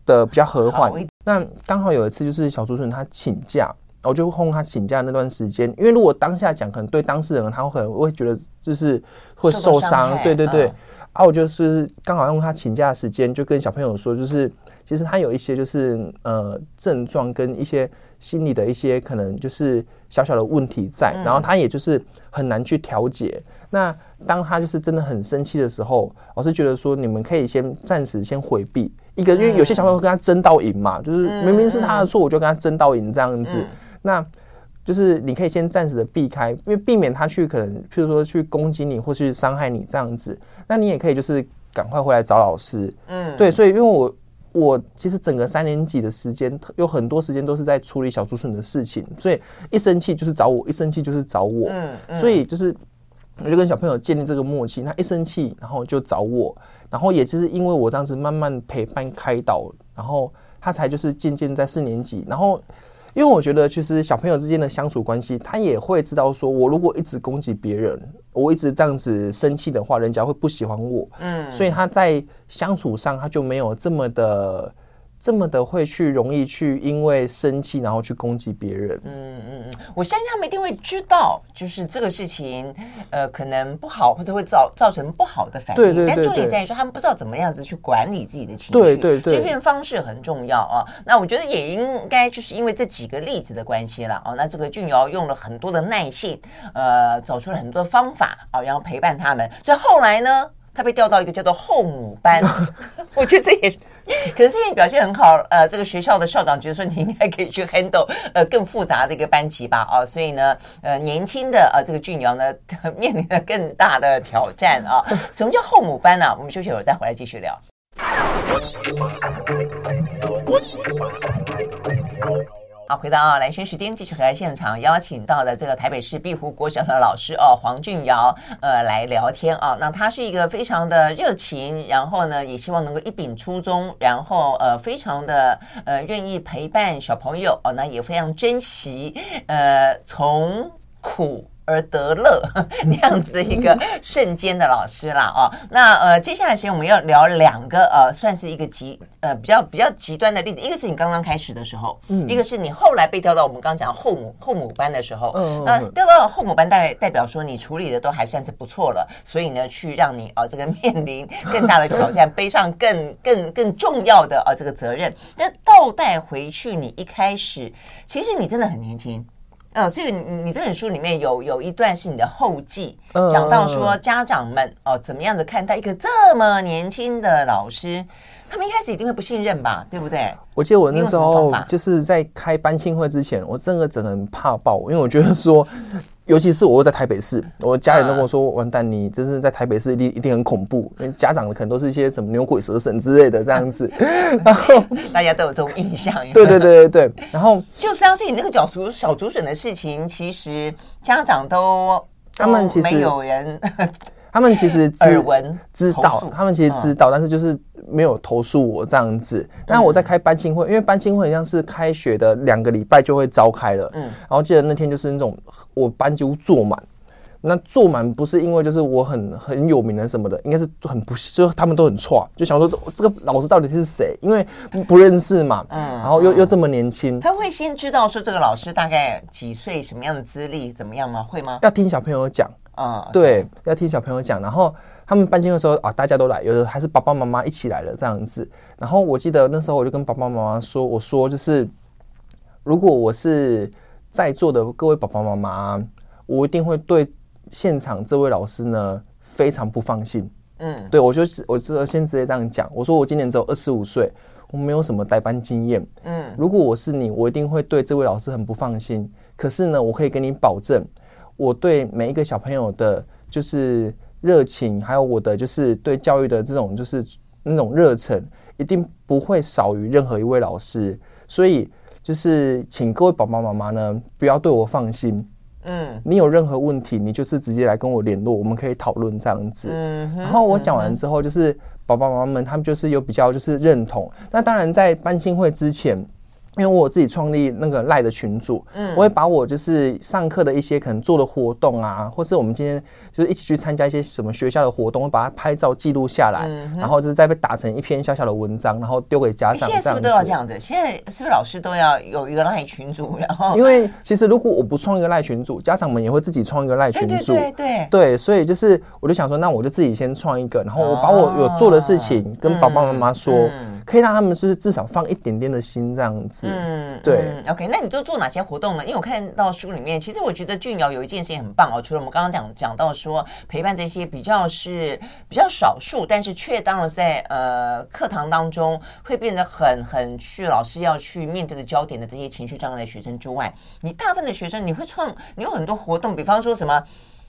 的比较和缓。那刚好有一次就是小竹笋他请假。我就哄他请假那段时间，因为如果当下讲，可能对当事人他会可能会觉得就是会受伤，对对对。嗯、啊，我就是刚好用他请假的时间，就跟小朋友说，就是其实他有一些就是呃症状跟一些心理的一些可能就是小小的问题在，嗯、然后他也就是很难去调节。那当他就是真的很生气的时候，我是觉得说你们可以先暂时先回避一个，因为有些小朋友会跟他争到赢嘛，就是明明是他的错，我就跟他争到赢这样子。嗯那就是你可以先暂时的避开，因为避免他去可能，譬如说去攻击你或去伤害你这样子。那你也可以就是赶快回来找老师，嗯，对。所以因为我我其实整个三年级的时间有很多时间都是在处理小竹笋的事情，所以一生气就是找我，一生气就是找我，嗯，嗯，所以就是我就跟小朋友建立这个默契，他一生气然后就找我，然后也就是因为我这样子慢慢陪伴开导，然后他才就是渐渐在四年级，然后。因为我觉得，其实小朋友之间的相处关系，他也会知道，说我如果一直攻击别人，我一直这样子生气的话，人家会不喜欢我。嗯，所以他在相处上，他就没有这么的。这么的会去容易去因为生气然后去攻击别人，嗯嗯嗯，我相信他们一定会知道，就是这个事情，呃，可能不好或者会造造成不好的反应。对对对。但重点在于说，他们不知道怎么样子去管理自己的情绪。对对对。这片方式很重要啊。那我觉得也应该就是因为这几个例子的关系了哦。那这个俊尧用了很多的耐性，呃，找出了很多的方法啊，然后陪伴他们。所以后来呢，他被调到一个叫做后母班，*laughs* 我觉得这也是。*laughs* 可是因为你表现很好，呃，这个学校的校长觉得说你应该可以去 handle 呃更复杂的一个班级吧，啊，所以呢，呃，年轻的呃这个俊尧呢 *laughs* 面临了更大的挑战啊。*laughs* 什么叫后母班呢？啊？我们休息会儿再回来继续聊。回到啊，兰萱时间，继续回来现场，邀请到的这个台北市碧湖国小的老师哦，黄俊尧，呃，来聊天啊。那他是一个非常的热情，然后呢，也希望能够一秉初衷，然后呃，非常的呃，愿意陪伴小朋友哦，那也非常珍惜呃，从苦。而得乐 *laughs* 那样子的一个瞬间的老师啦哦，那呃接下来时间我们要聊两个呃算是一个极呃比较比较极端的例子，一个是你刚刚开始的时候，嗯，一个是你后来被调到我们刚刚讲后母后母班的时候，嗯，那调到后母班代代表说你处理的都还算是不错了，所以呢去让你呃这个面临更大的挑战，*laughs* 背上更更更重要的呃这个责任，那倒带回去你一开始其实你真的很年轻。嗯，所以你你这本书里面有有一段是你的后记，讲到说家长们哦怎么样子看待一个这么年轻的老师，他们一开始一定会不信任吧，对不对？我记得我那时候就是在开班庆会之前，我真的整个人怕爆，因为我觉得说。尤其是我又在台北市，我家人都跟我说：“完蛋，你真是在台北市一定一定很恐怖。”因为家长可能都是一些什么牛鬼蛇神之类的这样子，*laughs* 然后大家都有这种印象。对对对对对，然后就相信你那个小竹小竹笋的事情，其实家长都他们其实没有人。他们其实 *laughs* 耳闻知道，他们其实知道，但是就是没有投诉我这样子。那我在开班青会，因为班青会好像是开学的两个礼拜就会召开了，嗯，然后记得那天就是那种我班几乎坐满。那坐满不是因为就是我很很有名的什么的，应该是很不，就他们都很错，就想说这个老师到底是谁？因为不认识嘛，嗯，然后又又这么年轻，他会先知道说这个老师大概几岁，什么样的资历，怎么样吗？会吗？要听小朋友讲。啊，嗯、对，要听小朋友讲，然后他们搬进的时候啊，大家都来，有的还是爸爸妈妈一起来了这样子。然后我记得那时候我就跟爸爸妈妈说，我说就是，如果我是在座的各位爸爸妈妈，我一定会对现场这位老师呢非常不放心。嗯，对，我就我就先直接这样讲，我说我今年只有二十五岁，我没有什么代班经验。嗯，如果我是你，我一定会对这位老师很不放心。可是呢，我可以跟你保证。我对每一个小朋友的，就是热情，还有我的就是对教育的这种就是那种热忱，一定不会少于任何一位老师。所以就是请各位爸爸妈妈呢，不要对我放心。嗯，你有任何问题，你就是直接来跟我联络，我们可以讨论这样子。嗯，然后我讲完之后，就是爸爸妈妈们他们就是有比较就是认同。那当然在班亲会之前。因为我自己创立那个赖的群组，嗯，我会把我就是上课的一些可能做的活动啊，或是我们今天就是一起去参加一些什么学校的活动，会把它拍照记录下来，嗯、然后就是再被打成一篇小小的文章，然后丢给家长。现在是不是都要这样子？现在是不是老师都要有一个赖群组？然后，*laughs* 因为其实如果我不创一个赖群组，家长们也会自己创一个赖群组，对对对对，对，所以就是我就想说，那我就自己先创一个，然后我把我有做的事情跟爸爸妈妈说。嗯嗯可以让他们是至少放一点点的心这样子，嗯，对嗯，OK，那你都做哪些活动呢？因为我看到书里面，其实我觉得俊尧有一件事情很棒哦，除了我们刚刚讲讲到说陪伴这些比较是比较少数，但是却当了在呃课堂当中会变得很很去老师要去面对的焦点的这些情绪障碍的学生之外，你大部分的学生你会创，你有很多活动，比方说什么？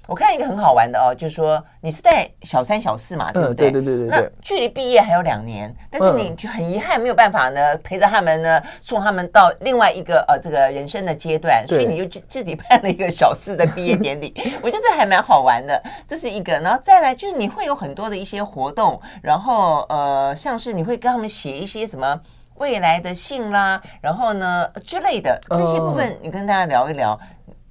我看一个很好玩的哦，就是说你是在小三、小四嘛，对不对？对对对对。那距离毕业还有两年，但是你就很遗憾没有办法呢，陪着他们呢，送他们到另外一个呃这个人生的阶段，所以你就自自己办了一个小四的毕业典礼。*laughs* 我觉得这还蛮好玩的，这是一个。然后再来就是你会有很多的一些活动，然后呃像是你会跟他们写一些什么未来的信啦，然后呢之类的这些部分，你跟大家聊一聊。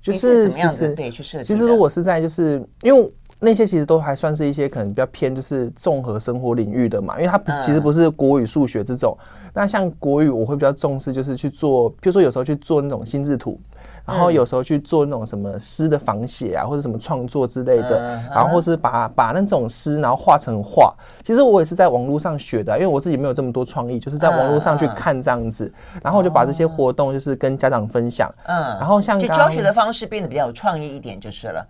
就是怎么样子对去设计？其实如果是在就是因为那些其实都还算是一些可能比较偏就是综合生活领域的嘛，因为它其实不是国语、数学这种。那像国语，我会比较重视就是去做，比如说有时候去做那种心智图。然后有时候去做那种什么诗的仿写啊，或者什么创作之类的，然后或是把把那种诗然后画成画。其实我也是在网络上学的，因为我自己没有这么多创意，就是在网络上去看这样子，然后就把这些活动就是跟家长分享。嗯，然后像就教学的方式变得比较有创意一点就是了。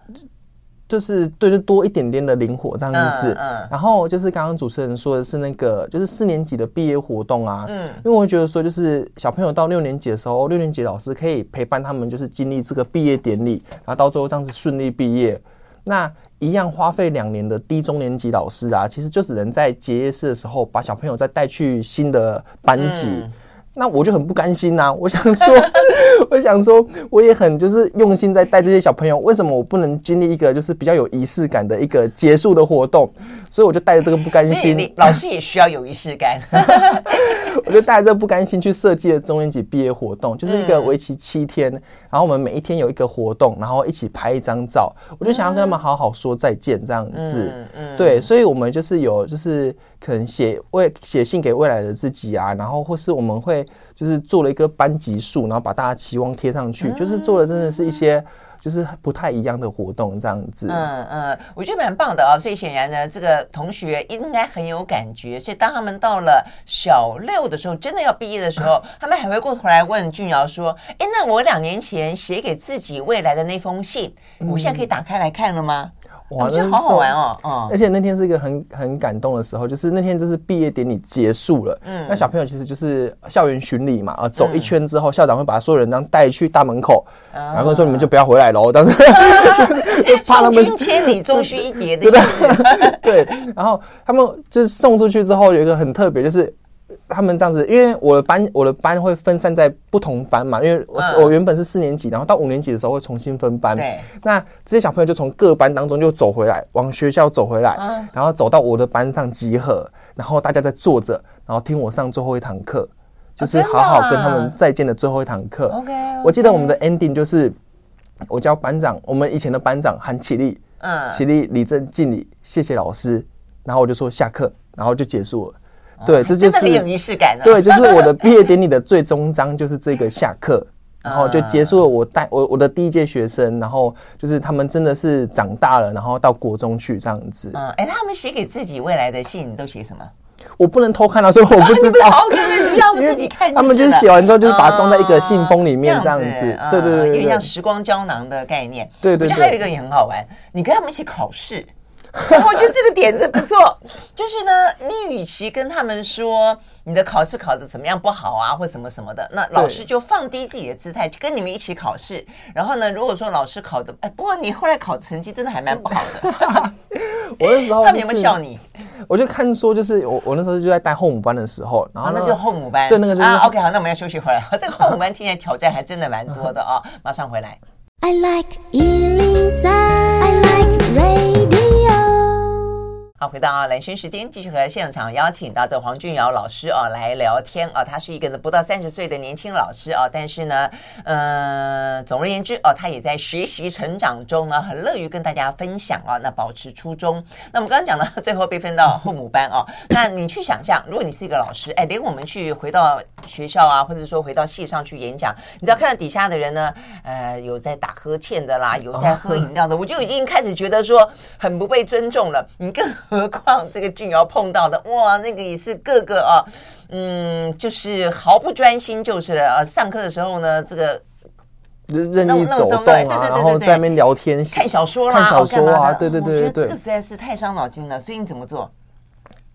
就是对，就多一点点的灵活这样子。嗯，嗯，然后就是刚刚主持人说的是那个，就是四年级的毕业活动啊。嗯，因为我会觉得说，就是小朋友到六年级的时候，六年级老师可以陪伴他们，就是经历这个毕业典礼，然后到最后这样子顺利毕业。那一样花费两年的低中年级老师啊，其实就只能在结业式的时候把小朋友再带去新的班级。嗯那我就很不甘心呐、啊，我想说，*laughs* 我想说，我也很就是用心在带这些小朋友，为什么我不能经历一个就是比较有仪式感的一个结束的活动？所以我就带着这个不甘心，老师也需要有仪式感。*laughs* 我就带着这个不甘心去设计了中年级毕业活动，就是一个为期七天，然后我们每一天有一个活动，然后一起拍一张照。我就想要跟他们好好说再见，这样子。嗯，对，所以我们就是有就是可能写未写信给未来的自己啊，然后或是我们会就是做了一个班级数，然后把大家期望贴上去，就是做的真的是一些。就是不太一样的活动这样子，嗯嗯，我觉得蛮棒的啊、哦。所以显然呢，这个同学应该很有感觉。所以当他们到了小六的时候，真的要毕业的时候，他们还会过头来问俊尧说：“哎，那我两年前写给自己未来的那封信，我现在可以打开来看了吗？”我觉得好好玩哦，嗯，而且那天是一个很很感动的时候，就是那天就是毕业典礼结束了，嗯，那小朋友其实就是校园巡礼嘛，啊，走一圈之后，校长会把所有人这样带去大门口，然后说你们就不要回来喽，这样子，怕他们千里终须一别的意思，*laughs* 对，然后他们就是送出去之后有一个很特别，就是。他们这样子，因为我的班，我的班会分散在不同班嘛，因为我是、嗯、我原本是四年级，然后到五年级的时候会重新分班。对，那这些小朋友就从各班当中就走回来，往学校走回来，嗯、然后走到我的班上集合，然后大家在坐着，然后听我上最后一堂课，就是好好跟他们再见的最后一堂课。OK，我记得我们的 ending 就是我叫班长，我们以前的班长喊起立，嗯，起立立正敬礼，谢谢老师，然后我就说下课，然后就结束了。对，这就是有仪式感。对，就是我的毕业典礼的最终章，就是这个下课，*laughs* 然后就结束了我带我我的第一届学生，然后就是他们真的是长大了，然后到国中去这样子。嗯，哎，他们写给自己未来的信都写什么？我不能偷看到，所以我不知道。*laughs* OK，那就让他们自己看。他们就是写完之后，就是把它装在一个信封里面这样子。对对对，有点像时光胶囊的概念。对对。我觉得还有一个也很好玩，你跟他们一起考试。*laughs* 我觉得这个点子不错，就是呢，你与其跟他们说你的考试考得怎么样不好啊，或什么什么的，那老师就放低自己的姿态，跟你们一起考试。然后呢，如果说老师考的，哎，不过你后来考成绩真的还蛮不好的。*laughs* 我那时候 *laughs* 他们有没有笑你？我就看说，就是我我那时候就在带后母班的时候，然后那就后母班，对那个就是 OK，好，那我们要休息回来。这个后母班听起来挑战还真的蛮多的啊，马上回来。I like 103. I like radio. 好，回到啊蓝轩时间，继续和现场邀请到这黄俊尧老师啊来聊天啊。他是一个呢不到三十岁的年轻老师啊，但是呢，呃，总而言之哦、他也在学习成长中呢，很乐于跟大家分享啊。那保持初衷。那我们刚刚讲到最后被分到后母班啊，*coughs* 那你去想象，如果你是一个老师，哎，连我们去回到学校啊，或者说回到系上去演讲，你知道看到底下的人呢，呃，有在打呵欠的啦，有在喝饮料的，我就已经开始觉得说很不被尊重了。你更何况这个俊尧碰到的哇，那个也是个个啊，嗯，就是毫不专心就是了啊。上课的时候呢，这个任意走动啊，然后在那边聊天、看小说啦、看小说啊，对对对对对，这个实在是太伤脑筋了。所以你怎么做？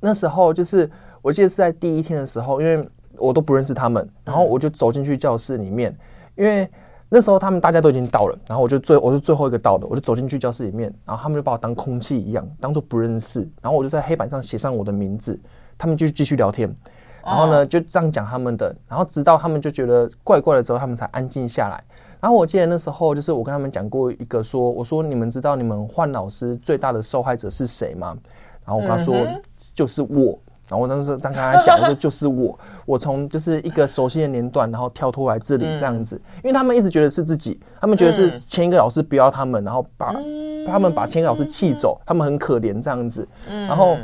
那时候就是我记得是在第一天的时候，因为我都不认识他们，然后我就走进去教室里面，因为。那时候他们大家都已经到了，然后我就最我是最后一个到的，我就走进去教室里面，然后他们就把我当空气一样，当做不认识，然后我就在黑板上写上我的名字，他们就继续聊天，然后呢就这样讲他们的，然后直到他们就觉得怪怪的之后，他们才安静下来。然后我记得那时候就是我跟他们讲过一个说，我说你们知道你们换老师最大的受害者是谁吗？然后我跟他说就是我。然后我当时这样跟他讲，我说就是我，*laughs* 我从就是一个熟悉的年段，然后跳脱来这里这样子，因为他们一直觉得是自己，他们觉得是前一个老师不要他们，然后把他们把前一个老师气走，他们很可怜这样子。然后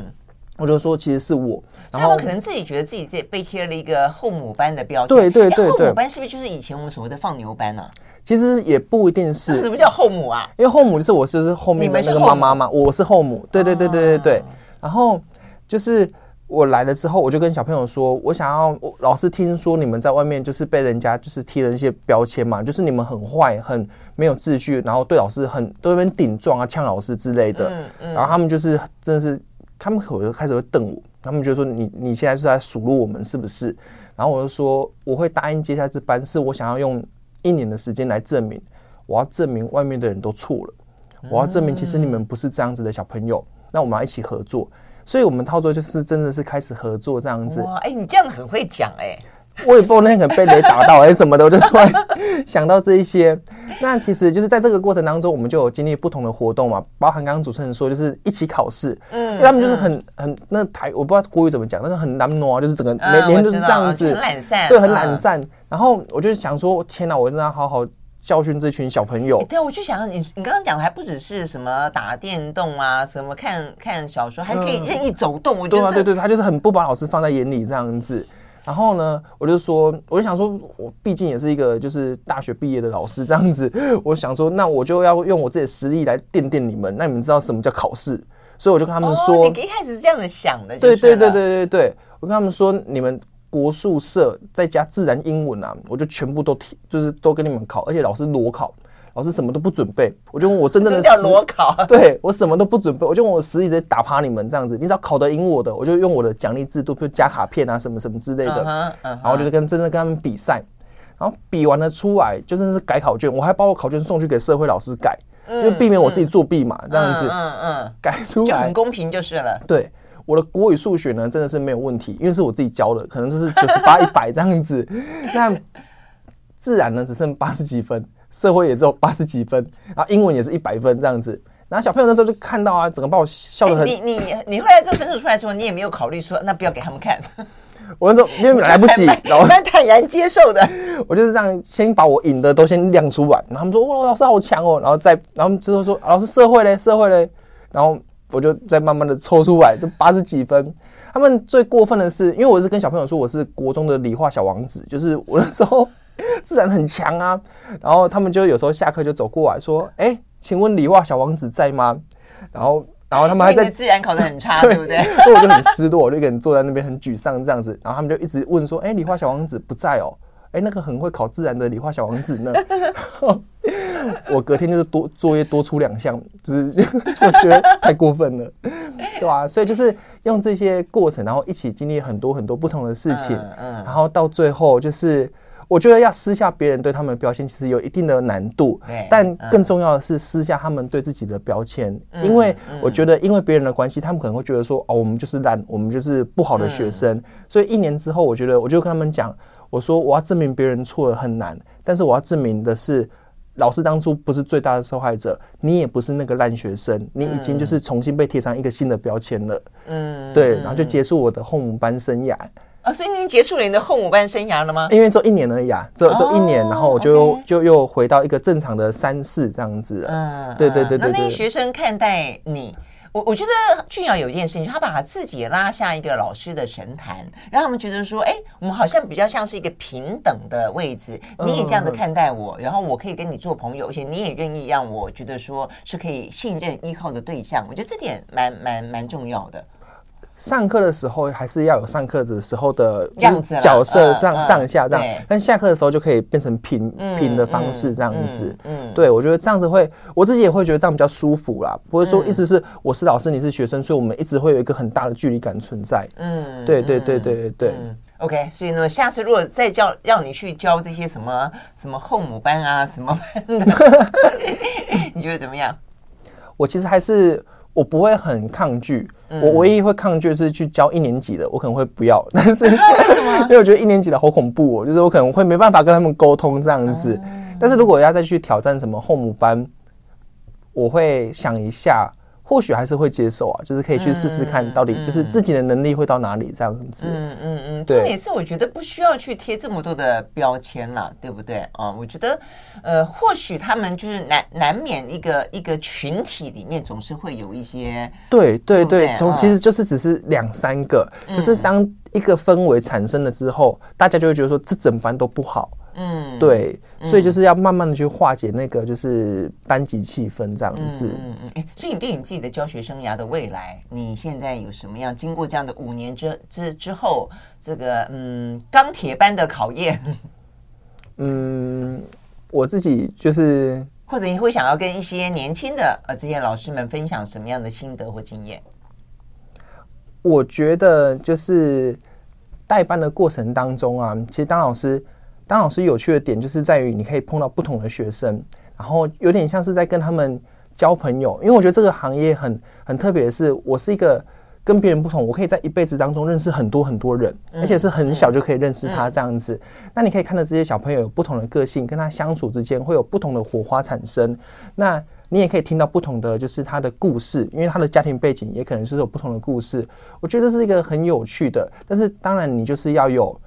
我就说其实是我，然后可能自己觉得自己这被贴了一个后母班的标签。对对对对，后母班是不是就是以前我们所谓的放牛班呢？其实也不一定是。什么叫后母啊？因为后母就是我就是后面的那个妈妈嘛，我是后母。对对对对对对，然后就是。我来了之后，我就跟小朋友说，我想要我老师听说你们在外面就是被人家就是贴了一些标签嘛，就是你们很坏、很没有秩序，然后对老师很都在那边顶撞啊、呛老师之类的。嗯嗯。然后他们就是真的是，他们可能开始会瞪我，他们就说你你现在是在数落我们是不是？然后我就说我会答应接下这班，是我想要用一年的时间来证明，我要证明外面的人都错了，我要证明其实你们不是这样子的小朋友，那我们要一起合作。所以，我们操作就是真的是开始合作这样子。哇，哎，你这样很会讲哎！我也不知道那个被雷打到还是什么的，我就突然想到这一些。那其实就是在这个过程当中，我们就有经历不同的活动嘛，包含刚刚主持人说就是一起考试，嗯，因为他们就是很很那台，我不知道国语怎么讲，但是很懒惰，就是整个每年都是这样子，很懒散，对，很懒散。然后我就想说，天哪，我真的要好好。教训这群小朋友。欸、对，我就想你，你刚刚讲的还不只是什么打电动啊，什么看看小说，还可以任意走动。嗯、我觉得对啊，对对，他就是很不把老师放在眼里这样子。然后呢，我就说，我就想说，我毕竟也是一个就是大学毕业的老师这样子，*laughs* 我想说，那我就要用我自己的实力来垫垫你们。那你们知道什么叫考试？所以我就跟他们说，哦、你一开始是这样子想的，对对对对对对，我跟他们说，你们。国术社再加自然英文啊，我就全部都提，就是都跟你们考，而且老师裸考，老师什么都不准备，我就问我真正的实裸考，*laughs* 对我什么都不准备，我就用我实力直接打趴你们这样子，你只要考得赢我的，我就用我的奖励制度，比如加卡片啊什么什么之类的，uh huh, uh huh. 然后就是跟真正跟他们比赛，然后比完了出来就真的是改考卷，我还把我考卷送去给社会老师改，嗯、就避免我自己作弊嘛，嗯、这样子，嗯嗯，改出来就很公平就是了，对。我的国语、数学呢，真的是没有问题，因为是我自己教的，可能就是九十八、一百这样子。那自然呢，只剩八十几分，社会也只有八十几分，然后英文也是一百分这样子。然后小朋友那时候就看到啊，整个把我笑得很。你你你后来这个分数出来之后，你也没有考虑说，那不要给他们看。*laughs* 我那时候因为来不及，*laughs* 然后坦然接受的。*laughs* 我就是这样，先把我赢的都先亮出来，然后他们说哇，老师好强哦，然后再然后之后说老师社会嘞，社会嘞，然后。我就再慢慢的抽出来，这八十几分。他们最过分的是，因为我是跟小朋友说我是国中的理化小王子，就是我那时候自然很强啊。然后他们就有时候下课就走过来说：“哎、欸，请问理化小王子在吗？”然后，然后他们还在自然考得很差，*laughs* 对，不对？所以我就很失落，我就一个人坐在那边很沮丧这样子。然后他们就一直问说：“哎、欸，理化小王子不在哦。”哎，那个很会考自然的理化小王子呢，*laughs* 我隔天就是多作业多出两项，就是 *laughs* 就觉得太过分了，对吧？所以就是用这些过程，然后一起经历很多很多不同的事情，嗯，然后到最后就是我觉得要撕下别人对他们的标签，其实有一定的难度，但更重要的是撕下他们对自己的标签，因为我觉得因为别人的关系，他们可能会觉得说哦，我们就是烂，我们就是不好的学生，所以一年之后，我觉得我就跟他们讲。我说我要证明别人错了很难，但是我要证明的是老师当初不是最大的受害者，你也不是那个烂学生，你已经就是重新被贴上一个新的标签了。嗯，对，然后就结束我的后母班生涯。啊，所以您结束了你的后母班生涯了吗？因为这一年而已啊，这这一年，然后我就又就又回到一个正常的三四这样子。嗯，对对对对。那那学生看待你？我我觉得俊尧有一件事情，他把他自己拉下一个老师的神坛，让他们觉得说，哎，我们好像比较像是一个平等的位置，你也这样子看待我，然后我可以跟你做朋友，而且你也愿意让我觉得说是可以信任依靠的对象，我觉得这点蛮蛮蛮重要的。上课的时候还是要有上课的时候的样子，角色上上下这样，但下课的时候就可以变成平平的方式这样子。嗯，对，我觉得这样子会，我自己也会觉得这样比较舒服啦。不会说意思是我是老师，你是学生，所以我们一直会有一个很大的距离感存在。嗯，对对对对对对。OK，所以呢，下次如果再叫让你去教这些什么什么后母班啊什么班的，*laughs* 你觉得怎么样？*laughs* 我其实还是。我不会很抗拒，我唯一会抗拒的是去教一年级的，我可能会不要。*laughs* 但是，*laughs* 因为我觉得一年级的好恐怖哦，就是我可能会没办法跟他们沟通这样子。但是如果要再去挑战什么后母班，我会想一下。或许还是会接受啊，就是可以去试试看到底就是自己的能力会到哪里这样子。嗯嗯嗯，重点是我觉得不需要去贴这么多的标签了，对不对啊？我觉得，呃，或许他们就是难难免一个一个群体里面总是会有一些。对对对，从其实就是只是两三个，可是当一个氛围产生了之后，大家就会觉得说这整班都不好。嗯，对，所以就是要慢慢的去化解那个就是班级气氛这样子。嗯嗯，哎，所以你对你自己的教学生涯的未来，你现在有什么样？经过这样的五年之之之后，这个嗯钢铁般的考验。*laughs* 嗯，我自己就是，或者你会想要跟一些年轻的呃这些老师们分享什么样的心得或经验？我觉得就是代班的过程当中啊，其实当老师。当老师有趣的点就是在于你可以碰到不同的学生，然后有点像是在跟他们交朋友。因为我觉得这个行业很很特别的是，我是一个跟别人不同，我可以在一辈子当中认识很多很多人，而且是很小就可以认识他这样子。那你可以看到这些小朋友有不同的个性，跟他相处之间会有不同的火花产生。那你也可以听到不同的就是他的故事，因为他的家庭背景也可能是有不同的故事。我觉得这是一个很有趣的，但是当然你就是要有。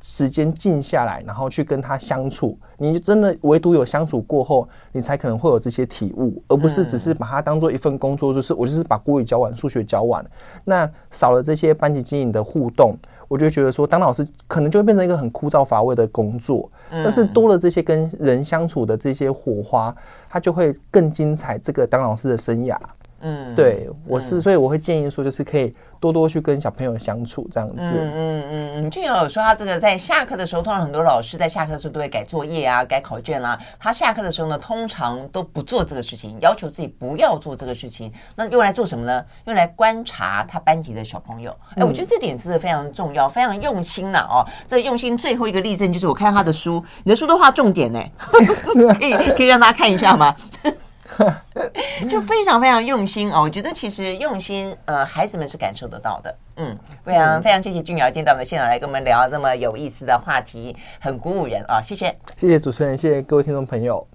时间静下来，然后去跟他相处，你就真的唯独有相处过后，你才可能会有这些体悟，而不是只是把它当做一份工作，就是我就是把国语教完，数学教完。那少了这些班级经营的互动，我就觉得说，当老师可能就会变成一个很枯燥乏味的工作。但是多了这些跟人相处的这些火花，它就会更精彩。这个当老师的生涯。嗯，对，我是，所以我会建议说，就是可以多多去跟小朋友相处这样子。嗯嗯嗯嗯。俊友有说他这个在下课的时候，通常很多老师在下课的时候都会改作业啊、改考卷啦、啊。他下课的时候呢，通常都不做这个事情，要求自己不要做这个事情。那用来做什么呢？用来观察他班级的小朋友。哎，我觉得这点是非常重要、非常用心的哦。这个用心最后一个例证就是我看他的书，你的书都画重点呢，*laughs* *laughs* 可以可以让大家看一下吗？*laughs* 就非常非常用心哦，我觉得其实用心，呃，孩子们是感受得到的。嗯，非常非常谢谢俊瑶今天到我们的现场来跟我们聊这么有意思的话题，很鼓舞人啊！谢谢，谢谢主持人，谢谢各位听众朋友。